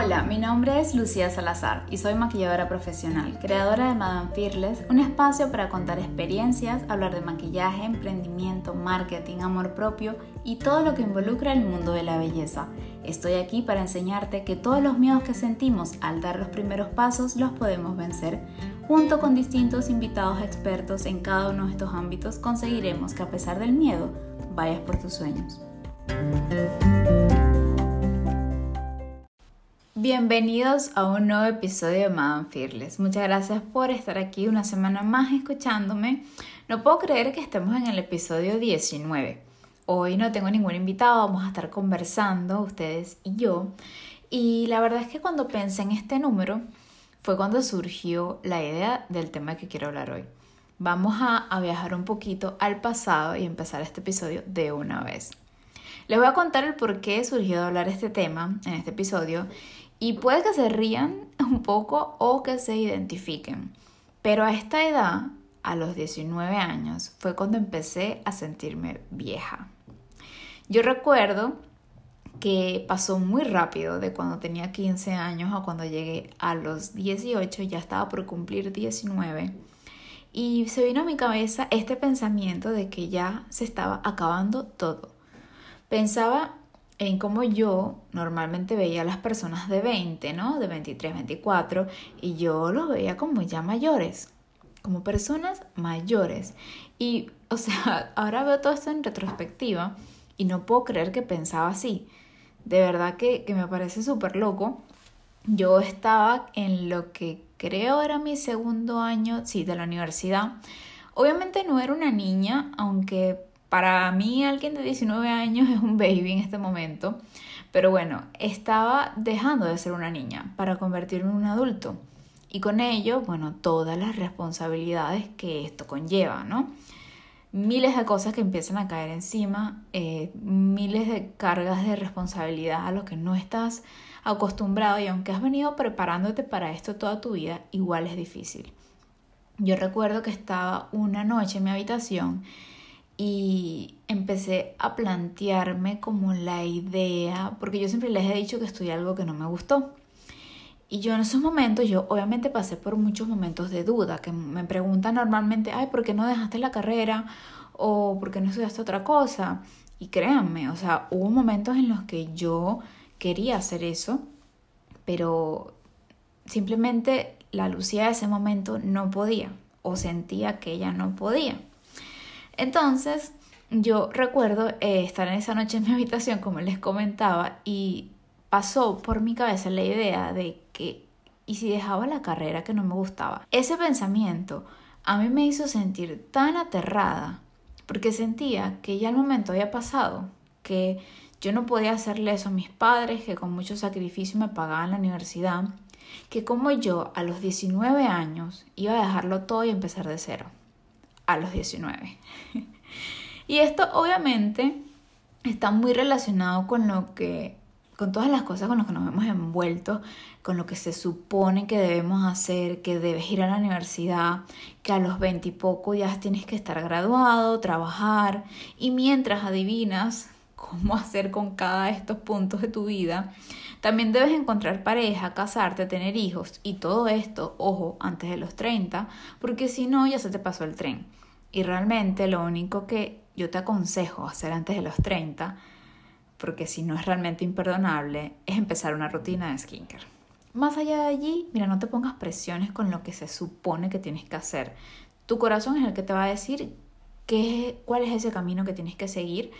Hola, mi nombre es Lucía Salazar y soy maquilladora profesional, creadora de Madame Fearless, un espacio para contar experiencias, hablar de maquillaje, emprendimiento, marketing, amor propio y todo lo que involucra el mundo de la belleza. Estoy aquí para enseñarte que todos los miedos que sentimos al dar los primeros pasos los podemos vencer. Junto con distintos invitados expertos en cada uno de estos ámbitos conseguiremos que a pesar del miedo, vayas por tus sueños. Bienvenidos a un nuevo episodio de Madame Fearless. Muchas gracias por estar aquí una semana más escuchándome. No puedo creer que estemos en el episodio 19. Hoy no tengo ningún invitado, vamos a estar conversando ustedes y yo. Y la verdad es que cuando pensé en este número fue cuando surgió la idea del tema que quiero hablar hoy. Vamos a, viajar un poquito al pasado y empezar este episodio de una vez. Les voy a contar el por qué surgió de hablar este tema en este episodio y puede que se rían un poco o que se identifiquen. Pero a esta edad, a los 19 años, fue cuando empecé a sentirme vieja. Yo recuerdo que pasó muy rápido de cuando tenía 15 años a cuando llegué a los 18, ya estaba por cumplir 19. Y se vino a mi cabeza este pensamiento de que ya se estaba acabando todo. Pensaba en cómo yo normalmente veía a las personas de 20, ¿no? De 23, 24, y yo los veía como ya mayores, como personas mayores. Y, o sea, ahora veo todo esto en retrospectiva y no puedo creer que pensaba así. De verdad que, que me parece súper loco. Yo estaba en lo que creo era mi segundo año, sí, de la universidad. Obviamente no era una niña, aunque para mí alguien de 19 años es un baby en este momento, pero bueno, estaba dejando de ser una niña para convertirme en un adulto. Y con ello, bueno, todas las responsabilidades que esto conlleva, ¿no? Miles de cosas que empiezan a caer encima, eh, miles de cargas de responsabilidad a lo que no estás acostumbrado y aunque has venido preparándote para esto toda tu vida, igual es difícil. Yo recuerdo que estaba una noche en mi habitación y empecé a plantearme como la idea, porque yo siempre les he dicho que estudié algo que no me gustó. Y yo en esos momentos, yo obviamente pasé por muchos momentos de duda, que me preguntan normalmente, ay, ¿por qué no dejaste la carrera? ¿O por qué no estudiaste otra cosa? Y créanme, o sea, hubo momentos en los que yo quería hacer eso, pero simplemente la Lucía de ese momento no podía, o sentía que ella no podía. Entonces, yo recuerdo eh, estar en esa noche en mi habitación, como les comentaba, y pasó por mi cabeza la idea de que, ¿y si dejaba la carrera que no me gustaba? Ese pensamiento a mí me hizo sentir tan aterrada, porque sentía que ya el momento había pasado, que yo no podía hacerle eso a mis padres, que con mucho sacrificio me pagaban la universidad, que como yo a los 19 años iba a dejarlo todo y empezar de cero a los 19. y esto obviamente está muy relacionado con lo que con todas las cosas con las que nos hemos envuelto, con lo que se supone que debemos hacer, que debes ir a la universidad, que a los veintipocos ya tienes que estar graduado, trabajar, y mientras adivinas cómo hacer con cada de estos puntos de tu vida, también debes encontrar pareja, casarte, tener hijos, y todo esto, ojo, antes de los 30, porque si no ya se te pasó el tren. Y realmente lo único que yo te aconsejo hacer antes de los 30, porque si no es realmente imperdonable, es empezar una rutina de skincare. Más allá de allí, mira, no te pongas presiones con lo que se supone que tienes que hacer. Tu corazón es el que te va a decir qué, cuál es ese camino que tienes que seguir.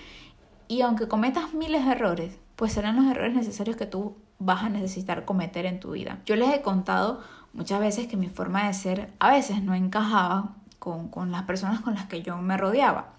Y aunque cometas miles de errores, pues serán los errores necesarios que tú vas a necesitar cometer en tu vida. Yo les he contado muchas veces que mi forma de ser a veces no encajaba con, las personas con las que yo me rodeaba.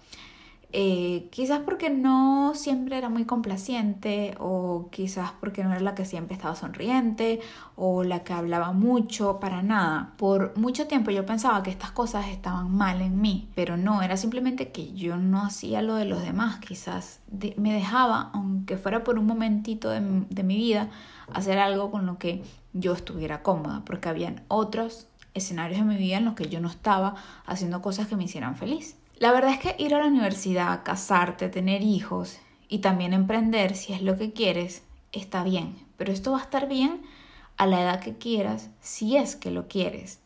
Eh, quizás porque no siempre era muy complaciente o quizás porque no era la que siempre estaba sonriente o la que hablaba mucho, para nada. Por mucho tiempo yo pensaba que estas cosas estaban mal en mí, pero no, era simplemente que yo no hacía lo de los demás, quizás me dejaba, aunque fuera por un momentito de, de mi vida, hacer algo con lo que yo estuviera cómoda, porque habían otros escenarios en mi vida en los que yo no estaba haciendo cosas que me hicieran feliz. La verdad es que ir a la universidad, casarte, tener hijos y también emprender si es lo que quieres, está bien, pero esto va a estar bien a la edad que quieras, si es que lo quieres.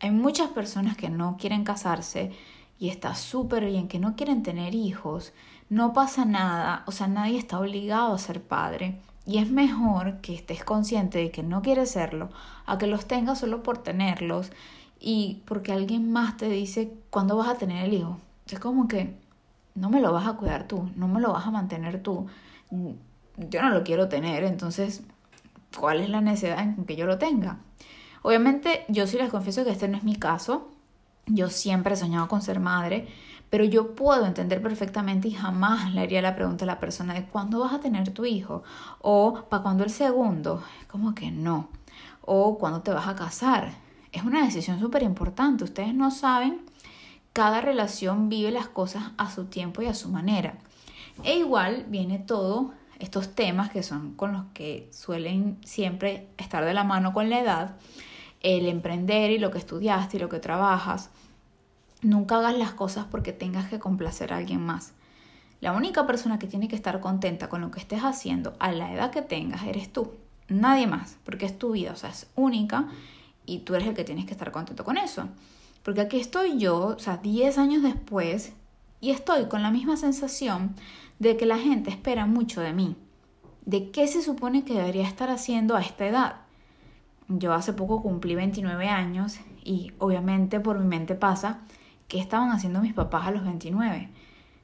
Hay muchas personas que no quieren casarse y está súper bien, que no quieren tener hijos, no pasa nada, o sea, nadie está obligado a ser padre. Y es mejor que estés consciente de que no quieres serlo, a que los tengas solo por tenerlos y porque alguien más te dice cuándo vas a tener el hijo. Es como que no me lo vas a cuidar tú, no me lo vas a mantener tú. Yo no lo quiero tener, entonces, ¿cuál es la necesidad en que yo lo tenga? Obviamente, yo sí les confieso que este no es mi caso. Yo siempre he soñado con ser madre, pero yo puedo entender perfectamente y jamás le haría la pregunta a la persona de cuándo vas a tener tu hijo o para cuándo el segundo. Como que no. O cuándo te vas a casar. Es una decisión súper importante. Ustedes no saben, cada relación vive las cosas a su tiempo y a su manera. E igual viene todo estos temas que son con los que suelen siempre estar de la mano con la edad, el emprender y lo que estudiaste y lo que trabajas. Nunca hagas las cosas porque tengas que complacer a alguien más. La única persona que tiene que estar contenta con lo que estés haciendo a la edad que tengas eres tú, nadie más, porque es tu vida, o sea, es única y tú eres el que tienes que estar contento con eso. Porque aquí estoy yo, o sea, 10 años después, y estoy con la misma sensación de que la gente espera mucho de mí. ¿De qué se supone que debería estar haciendo a esta edad? Yo hace poco cumplí 29 años y obviamente por mi mente pasa ¿qué estaban haciendo mis papás a los 29?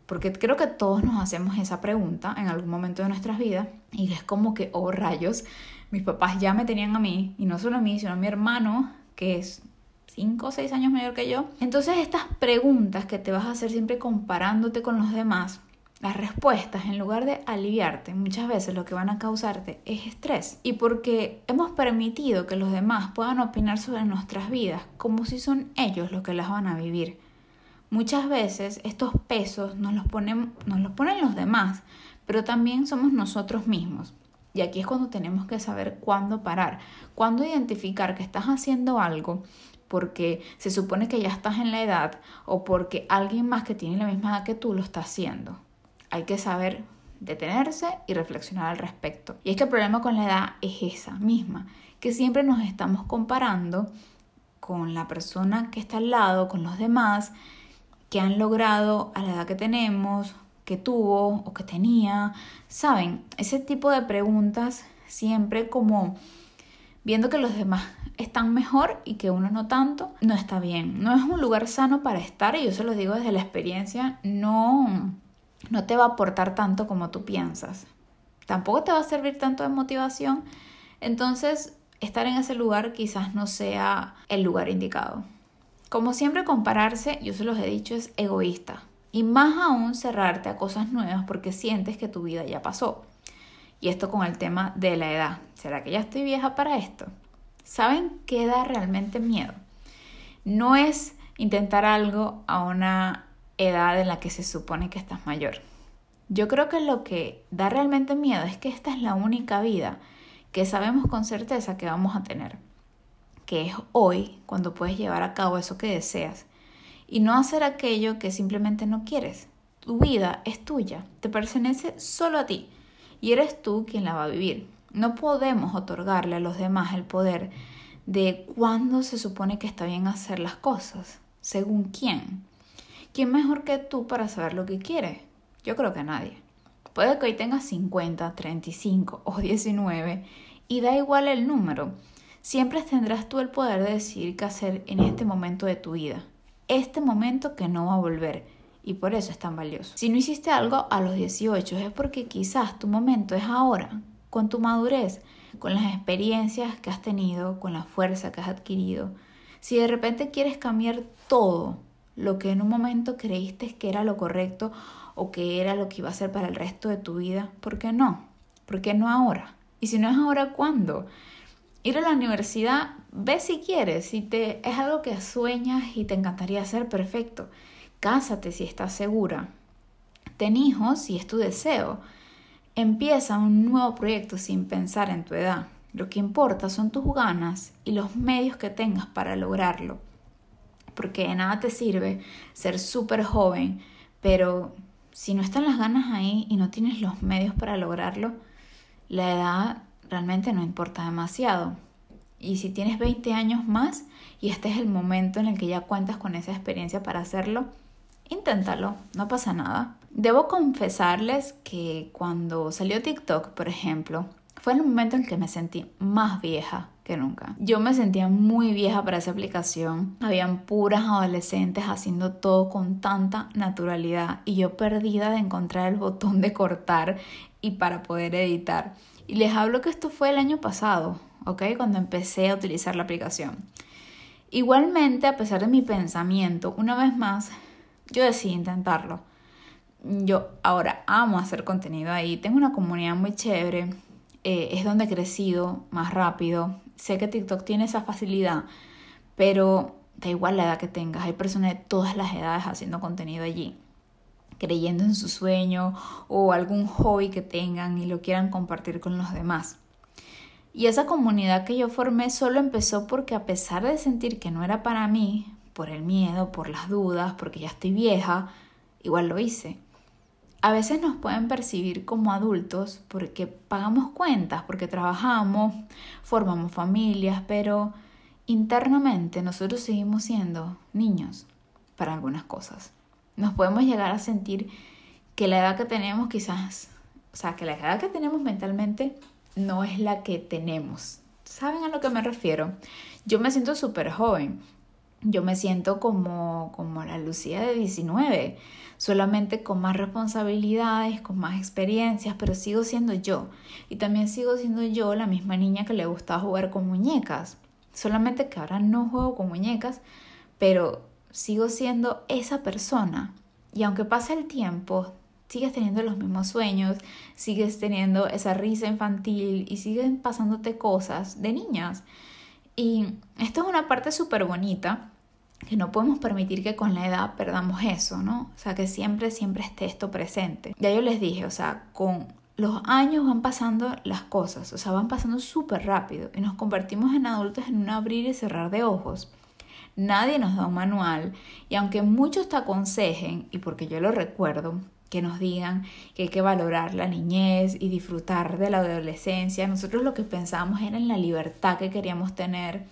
Porque creo que todos nos hacemos esa pregunta en algún momento de nuestras vidas y es como que, oh rayos, mis papás ya me tenían a mí y no solo a mí, sino a mi hermano, que es 5 o 6 años mayor que yo. Entonces estas preguntas que te vas a hacer siempre comparándote con los demás, las respuestas, en lugar de aliviarte, muchas veces lo que van a causarte es estrés. Y porque hemos permitido que los demás puedan opinar sobre nuestras vidas como si son ellos los que las van a vivir. Muchas veces estos pesos nos los, ponen, los los demás, pero también somos nosotros mismos. Y aquí es cuando tenemos que saber cuándo parar, cuándo identificar que estás haciendo algo porque se supone que ya estás en la edad o porque alguien más que tiene la misma edad que tú lo está haciendo. Hay que saber detenerse y reflexionar al respecto. Y es que el problema con la edad es esa misma, que siempre nos estamos comparando con la persona que está al lado, con los demás, que han logrado a la edad que tenemos, que tuvo o que tenía. Saben, ese tipo de preguntas siempre como viendo que los demás están mejor y que uno no tanto, no está bien. No es un lugar sano para estar y yo se lo digo desde la experiencia, no, no te va a aportar tanto como tú piensas. Tampoco te va a servir tanto de motivación. Entonces, estar en ese lugar quizás no sea el lugar indicado. Como siempre compararse, yo se los he dicho, es egoísta. Y más aún cerrarte a cosas nuevas porque sientes que tu vida ya pasó. Y esto con el tema de la edad. ¿Será que ya estoy vieja para esto? ¿Saben qué da realmente miedo? No es intentar algo a una edad en la que se supone que estás mayor. Yo creo que lo que da realmente miedo es que esta es la única vida que sabemos con certeza que vamos a tener que es hoy cuando puedes llevar a cabo eso que deseas y no hacer aquello que simplemente no quieres. Tu vida es tuya, te pertenece solo a ti y eres tú quien la va a vivir. No podemos otorgarle a los demás el poder de cuándo se supone que está bien hacer las cosas, según quién. ¿Quién mejor que tú para saber lo que quieres? Yo creo que nadie. Puede que hoy tengas 50, 35 o 19 y da igual el número Siempre tendrás tú el poder de decidir qué hacer en este momento de tu vida. Este momento que no va a volver. Y por eso es tan valioso. Si no hiciste algo a los 18 es porque quizás tu momento es ahora, con tu madurez, con las experiencias que has tenido, con la fuerza que has adquirido. Si de repente quieres cambiar todo lo que en un momento creíste que era lo correcto o que era lo que iba a ser para el resto de tu vida, ¿por qué no? ¿Por qué no ahora? Y si no es ahora, ¿cuándo? Ir a la universidad, ve si quieres, si te es algo que sueñas y te encantaría hacer, perfecto. Cásate si estás segura. Ten hijos si es tu deseo. Empieza un nuevo proyecto sin pensar en tu edad. Lo que importa son tus ganas y los medios que tengas para lograrlo. Porque de nada te sirve ser súper joven, pero si no están las ganas ahí y no tienes los medios para lograrlo, la edad realmente no importa demasiado. Y si tienes 20 años más y este es el momento en el que ya cuentas con esa experiencia para hacerlo, inténtalo, no pasa nada. Debo confesarles que cuando salió TikTok, por ejemplo, fue el momento en que me sentí más vieja que nunca. Yo me sentía muy vieja para esa aplicación. Habían puras adolescentes haciendo todo con tanta naturalidad y yo perdida de encontrar el botón de cortar y para poder editar. Y les hablo que esto fue el año pasado, ¿ok? Cuando empecé a utilizar la aplicación. Igualmente, a pesar de mi pensamiento, una vez más, yo decidí intentarlo. Yo ahora amo hacer contenido ahí, tengo una comunidad muy chévere, eh, es donde he crecido más rápido. Sé que TikTok tiene esa facilidad, pero da igual la edad que tengas, hay personas de todas las edades haciendo contenido allí creyendo en su sueño o algún hobby que tengan y lo quieran compartir con los demás. Y esa comunidad que yo formé solo empezó porque a pesar de sentir que no era para mí, por el miedo, por las dudas, porque ya estoy vieja, igual lo hice. A veces nos pueden percibir como adultos porque pagamos cuentas, porque trabajamos, formamos familias, pero internamente nosotros seguimos siendo niños para algunas cosas. Nos podemos llegar a sentir que la edad que tenemos quizás, o sea, que la edad que tenemos mentalmente no es la que tenemos. ¿Saben a lo que me refiero? Yo me siento súper joven yo me siento como, como la Lucía de 19, solamente con más responsabilidades, con más experiencias, pero sigo siendo yo. Y también sigo siendo yo la misma niña que le gustaba jugar con muñecas. Solamente que ahora no juego con muñecas, pero sigo siendo esa persona. Y aunque pase el tiempo, sigues teniendo los mismos sueños, sigues teniendo esa risa infantil y siguen pasándote cosas de niñas. Y esto es una parte súper bonita que no podemos permitir que con la edad perdamos eso, ¿no? O sea, que siempre, siempre esté esto presente. Ya yo les dije, o sea, con los años van pasando las cosas, o sea, van pasando súper rápido y nos convertimos en adultos en un abrir y cerrar de ojos. Nadie nos da un manual y aunque muchos te aconsejen, y porque yo lo recuerdo, que nos digan que hay que valorar la niñez y disfrutar de la adolescencia, nosotros lo que pensábamos era en la libertad que queríamos tener,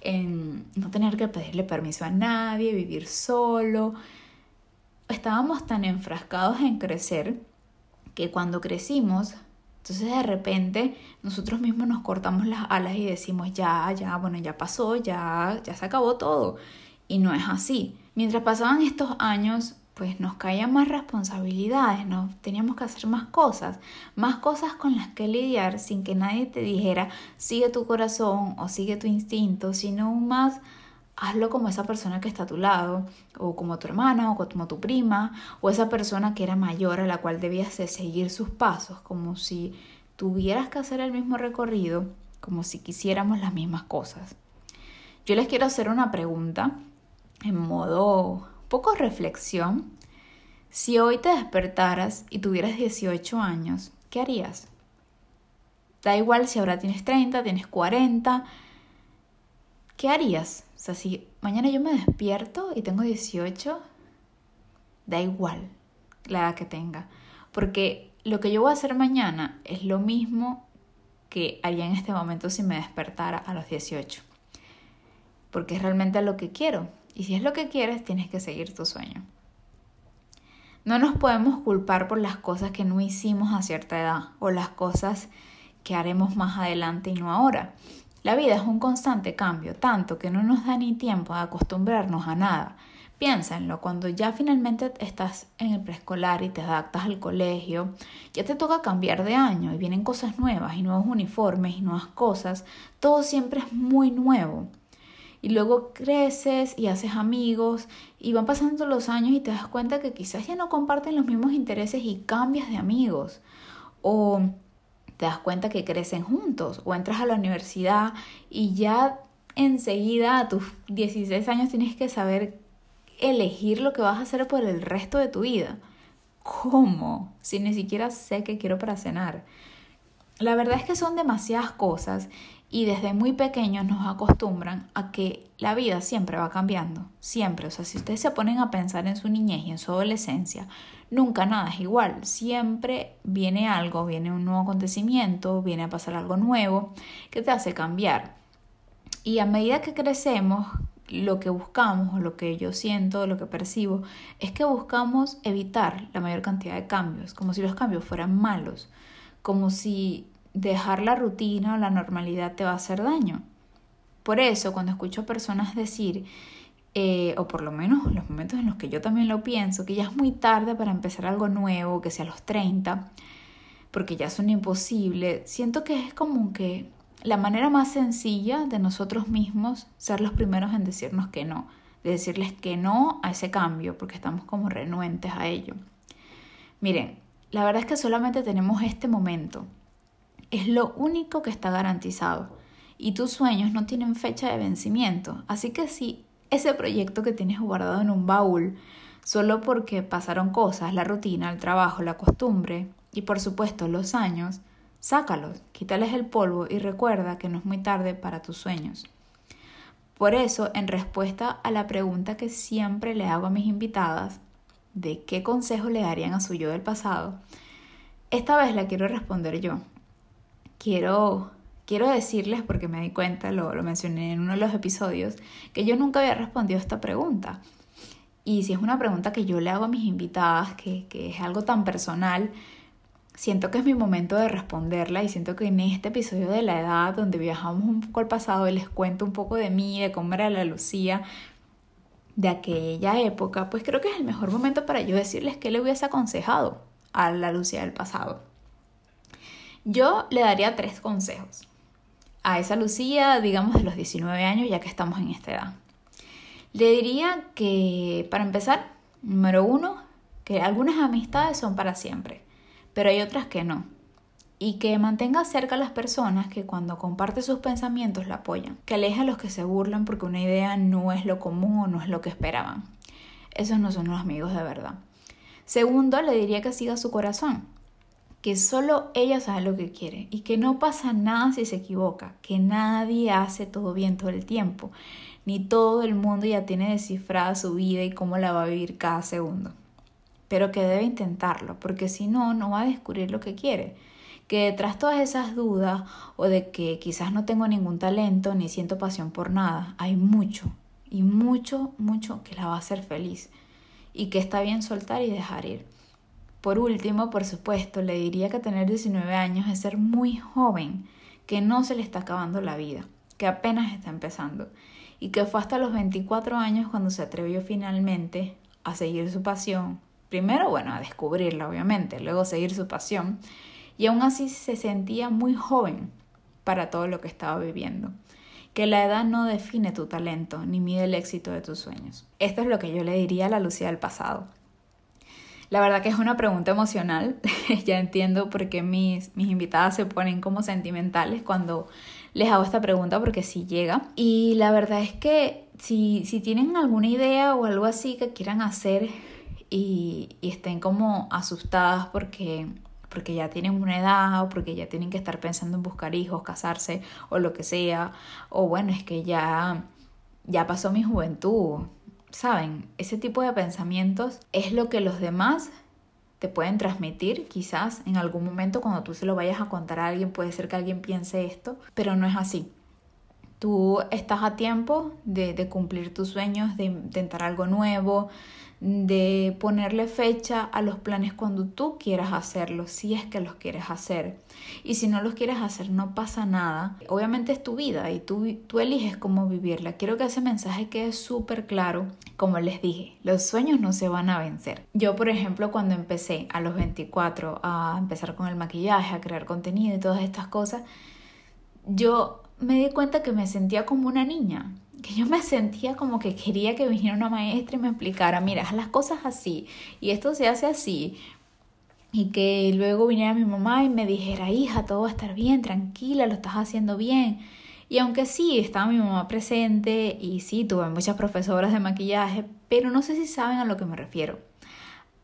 en no tener que pedirle permiso a nadie, vivir solo. Estábamos tan enfrascados en crecer que cuando crecimos, entonces de repente nosotros mismos nos cortamos las alas y decimos, ya, ya, bueno, ya pasó, ya, ya se acabó todo. Y no es así. Mientras pasaban estos años, pues nos caían más responsabilidades, nos teníamos que hacer más cosas, más cosas con las que lidiar sin que nadie te dijera sigue tu corazón o sigue tu instinto, sino más hazlo como esa persona que está a tu lado, o como tu hermana, o como tu prima, o esa persona que era mayor a la cual debías de seguir sus pasos, como si tuvieras que hacer el mismo recorrido, como si quisiéramos las mismas cosas. Yo les quiero hacer una pregunta en modo poco reflexión, si hoy te despertaras y tuvieras 18 años, ¿qué harías? Da igual si ahora tienes 30, tienes 40, ¿qué harías? O sea, si mañana yo me despierto y tengo 18, da igual la edad que tenga, porque lo que yo voy a hacer mañana es lo mismo que haría en este momento si me despertara a los 18, porque es realmente lo que quiero, y si es lo que quieres, tienes que seguir tu sueño. No nos podemos culpar por las cosas que no hicimos a cierta edad o las cosas que haremos más adelante y no ahora. La vida es un constante cambio, tanto que no nos da ni tiempo de acostumbrarnos a nada. Piénsenlo, cuando ya finalmente estás en el preescolar y te adaptas al colegio, ya te toca cambiar de año y vienen cosas nuevas y nuevos uniformes y nuevas cosas, todo siempre es muy nuevo. Y luego creces y haces amigos y van pasando los años y te das cuenta que quizás ya no comparten los mismos intereses y cambias de amigos. O te das cuenta que crecen juntos o entras a la universidad y ya enseguida a tus 16 años tienes que saber elegir lo que vas a hacer por el resto de tu vida. ¿Cómo? Si ni siquiera sé qué quiero para cenar. La verdad es que son demasiadas cosas y desde muy pequeños nos acostumbran a que la vida siempre va cambiando, siempre. O sea, si ustedes se ponen a pensar en su niñez y en su adolescencia, nunca nada es igual. Siempre viene algo, viene un nuevo acontecimiento, viene a pasar algo nuevo que te hace cambiar. Y a medida que crecemos, lo que buscamos o lo que yo siento, lo que percibo, es que buscamos evitar la mayor cantidad de cambios, como si los cambios fueran malos, como si dejar la rutina o la normalidad te va a hacer daño. Por eso, cuando escucho personas decir, eh, o por lo menos los momentos en los que yo también lo pienso, que ya es muy tarde para empezar algo nuevo, que sea a los 30, porque ya son imposibles, siento que es como que la manera más sencilla de nosotros mismos ser los primeros en decirnos que no, de decirles que no a ese cambio, porque estamos como renuentes a ello. Miren, la verdad es que solamente tenemos este momento es lo único que está garantizado y tus sueños no tienen fecha de vencimiento. Así que si ese proyecto que tienes guardado en un baúl, solo porque pasaron cosas, la rutina, el trabajo, la costumbre y por supuesto los años, sácalos, quítales el polvo y recuerda que no es muy tarde para tus sueños. Por eso, en respuesta a la pregunta que siempre le hago a mis invitadas, de qué consejo le darían a su yo del pasado, esta vez la quiero responder yo, quiero, quiero decirles, porque me di cuenta, lo, lo mencioné en uno de los episodios, que yo nunca había respondido a esta pregunta. Y si es una pregunta que yo le hago a mis invitadas, que, que es algo tan personal, siento que es mi momento de responderla y siento que en este episodio de la edad, donde viajamos un poco al pasado y les cuento un poco de mí, de cómo era la Lucía de aquella época, pues creo que es el mejor momento para yo decirles qué le hubiese aconsejado a la Lucía del pasado. Yo le daría tres consejos a esa Lucía, digamos, de los 19 años, ya que estamos en esta edad. Le diría que, para empezar, número uno, que algunas amistades son para siempre, pero hay otras que no. Y que mantenga cerca a las personas que cuando comparte sus pensamientos la apoyan. Que aleje a los que se burlan porque una idea no es lo común o no es lo que esperaban. Esos no son los amigos de verdad. Segundo, le diría que siga su corazón que solo ella sabe lo que quiere y que no pasa nada si se equivoca, que nadie hace todo bien todo el tiempo, ni todo el mundo ya tiene descifrada su vida y cómo la va a vivir cada segundo. Pero que debe intentarlo, porque si no, no va a descubrir lo que quiere. Que detrás todas esas dudas o de que quizás no tengo ningún talento ni siento pasión por nada, hay mucho, y mucho, mucho que la va a hacer feliz. Y que está bien soltar y dejar ir. Por último, por supuesto, le diría que tener 19 años es ser muy joven, que no se le está acabando la vida, que apenas está empezando y que fue hasta los 24 años cuando se atrevió finalmente a seguir su pasión. Primero, bueno, a descubrirla, obviamente, luego seguir su pasión y aún así se sentía muy joven para todo lo que estaba viviendo. Que la edad no define tu talento ni mide el éxito de tus sueños. Esto es lo que yo le diría a la Lucía del pasado. La verdad que es una pregunta emocional. ya entiendo por qué mis, mis invitadas se ponen como sentimentales cuando les hago esta pregunta porque sí llega. Y la verdad es que si, si tienen alguna idea o algo así que quieran hacer y, y estén como asustadas porque porque ya tienen una edad o porque ya tienen que estar pensando en buscar hijos, casarse o lo que sea, o bueno, es que ya ya pasó mi juventud, saben, ese tipo de pensamientos es lo que los demás te pueden transmitir, quizás en algún momento cuando tú se lo vayas a contar a alguien, puede ser que alguien piense esto, pero no es así. Tú estás a tiempo de, de cumplir tus sueños, de intentar algo nuevo, de ponerle fecha a los planes cuando tú quieras hacerlos, si es que los quieres hacer. Y si no los quieres hacer, no pasa nada. Obviamente es tu vida y tú, tú eliges cómo vivirla. Quiero que ese mensaje quede súper claro. Como les dije, los sueños no se van a vencer. Yo, por ejemplo, cuando empecé a los 24 a empezar con el maquillaje, a crear contenido y todas estas cosas, yo me di cuenta que me sentía como una niña que yo me sentía como que quería que viniera una maestra y me explicara, mira, haz las cosas así y esto se hace así. Y que luego viniera mi mamá y me dijera, hija, todo va a estar bien, tranquila, lo estás haciendo bien. Y aunque sí, estaba mi mamá presente y sí, tuve muchas profesoras de maquillaje, pero no sé si saben a lo que me refiero.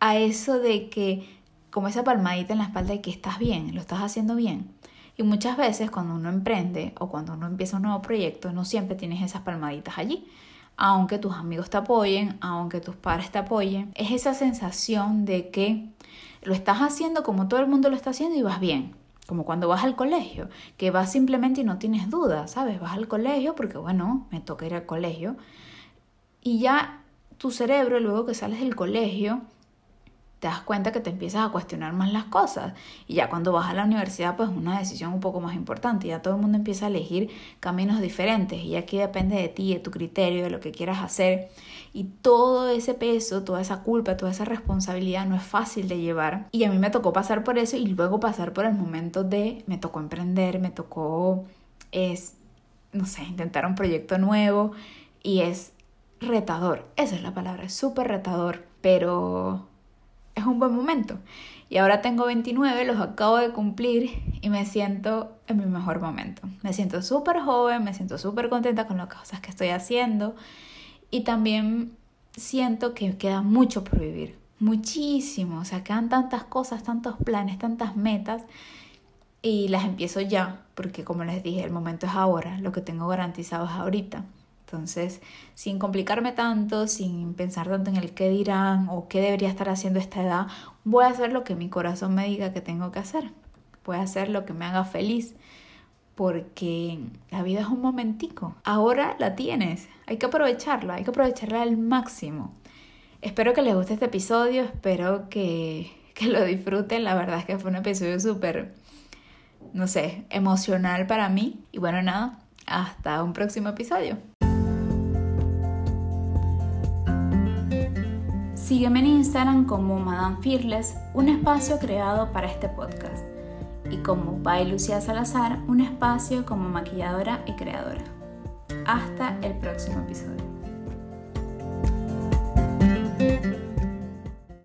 A eso de que, como esa palmadita en la espalda de que estás bien, lo estás haciendo bien Y muchas veces cuando uno emprende o cuando uno empieza un nuevo proyecto, no siempre tienes esas palmaditas allí. Aunque tus amigos te apoyen, aunque tus padres te apoyen, es esa sensación de que lo estás haciendo como todo el mundo lo está haciendo y vas bien. Como cuando vas al colegio, que vas simplemente y no tienes dudas, ¿sabes? Vas al colegio porque, bueno, me toca ir al colegio. Y ya tu cerebro, luego que sales del colegio, te das cuenta que te empiezas a cuestionar más las cosas. Y ya cuando vas a la universidad, pues una decisión un poco más importante. Ya todo el mundo empieza a elegir caminos diferentes. Y aquí depende de ti, de tu criterio, de lo que quieras hacer. Y todo ese peso, toda esa culpa, toda esa responsabilidad no es fácil de llevar. Y a mí me tocó pasar por eso y luego pasar por el momento de, me tocó emprender, me tocó, es, no sé, intentar un proyecto nuevo. Y es retador. Esa es la palabra, es súper retador. Pero es un buen momento. Y ahora tengo 29, los acabo de cumplir y me siento en mi mejor momento. Me siento súper joven, me siento súper contenta con las cosas que estoy haciendo y también siento que queda mucho por vivir, muchísimo. O sea, quedan tantas cosas, tantos planes, tantas metas y las empiezo ya, porque como les dije, el momento es ahora, lo que tengo garantizado es ahorita. Entonces, sin complicarme tanto, sin pensar tanto en el qué dirán o qué debería estar haciendo esta edad, voy a hacer lo que mi corazón me diga que tengo que hacer. Voy a hacer lo que me haga feliz. Porque la vida es un momentico. Ahora la tienes. Hay que aprovecharla. Hay que aprovecharla al máximo. Espero que les guste este episodio. Espero que, que lo disfruten. La verdad es que fue un episodio súper, no sé, emocional para mí. Y bueno, nada. Hasta un próximo episodio. Sígueme en Instagram como Madame Fearless, un espacio creado para este podcast, y como By Lucía Salazar, un espacio como maquilladora y creadora. Hasta el próximo episodio.